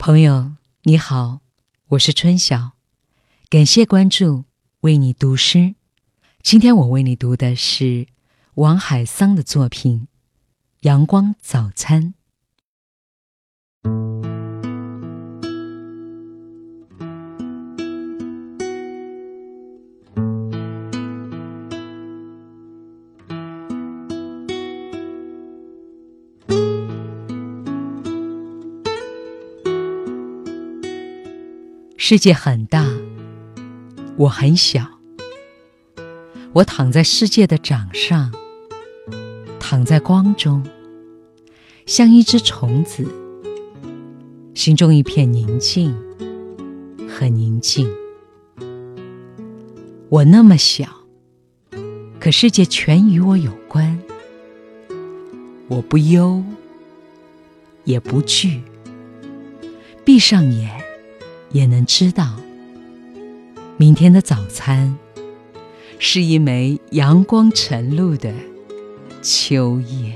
朋友你好，我是春晓，感谢关注，为你读诗。今天我为你读的是王海桑的作品《阳光早餐》。世界很大，我很小。我躺在世界的掌上，躺在光中，像一只虫子，心中一片宁静，很宁静。我那么小，可世界全与我有关。我不忧，也不惧，闭上眼。也能知道，明天的早餐是一枚阳光晨露的秋叶。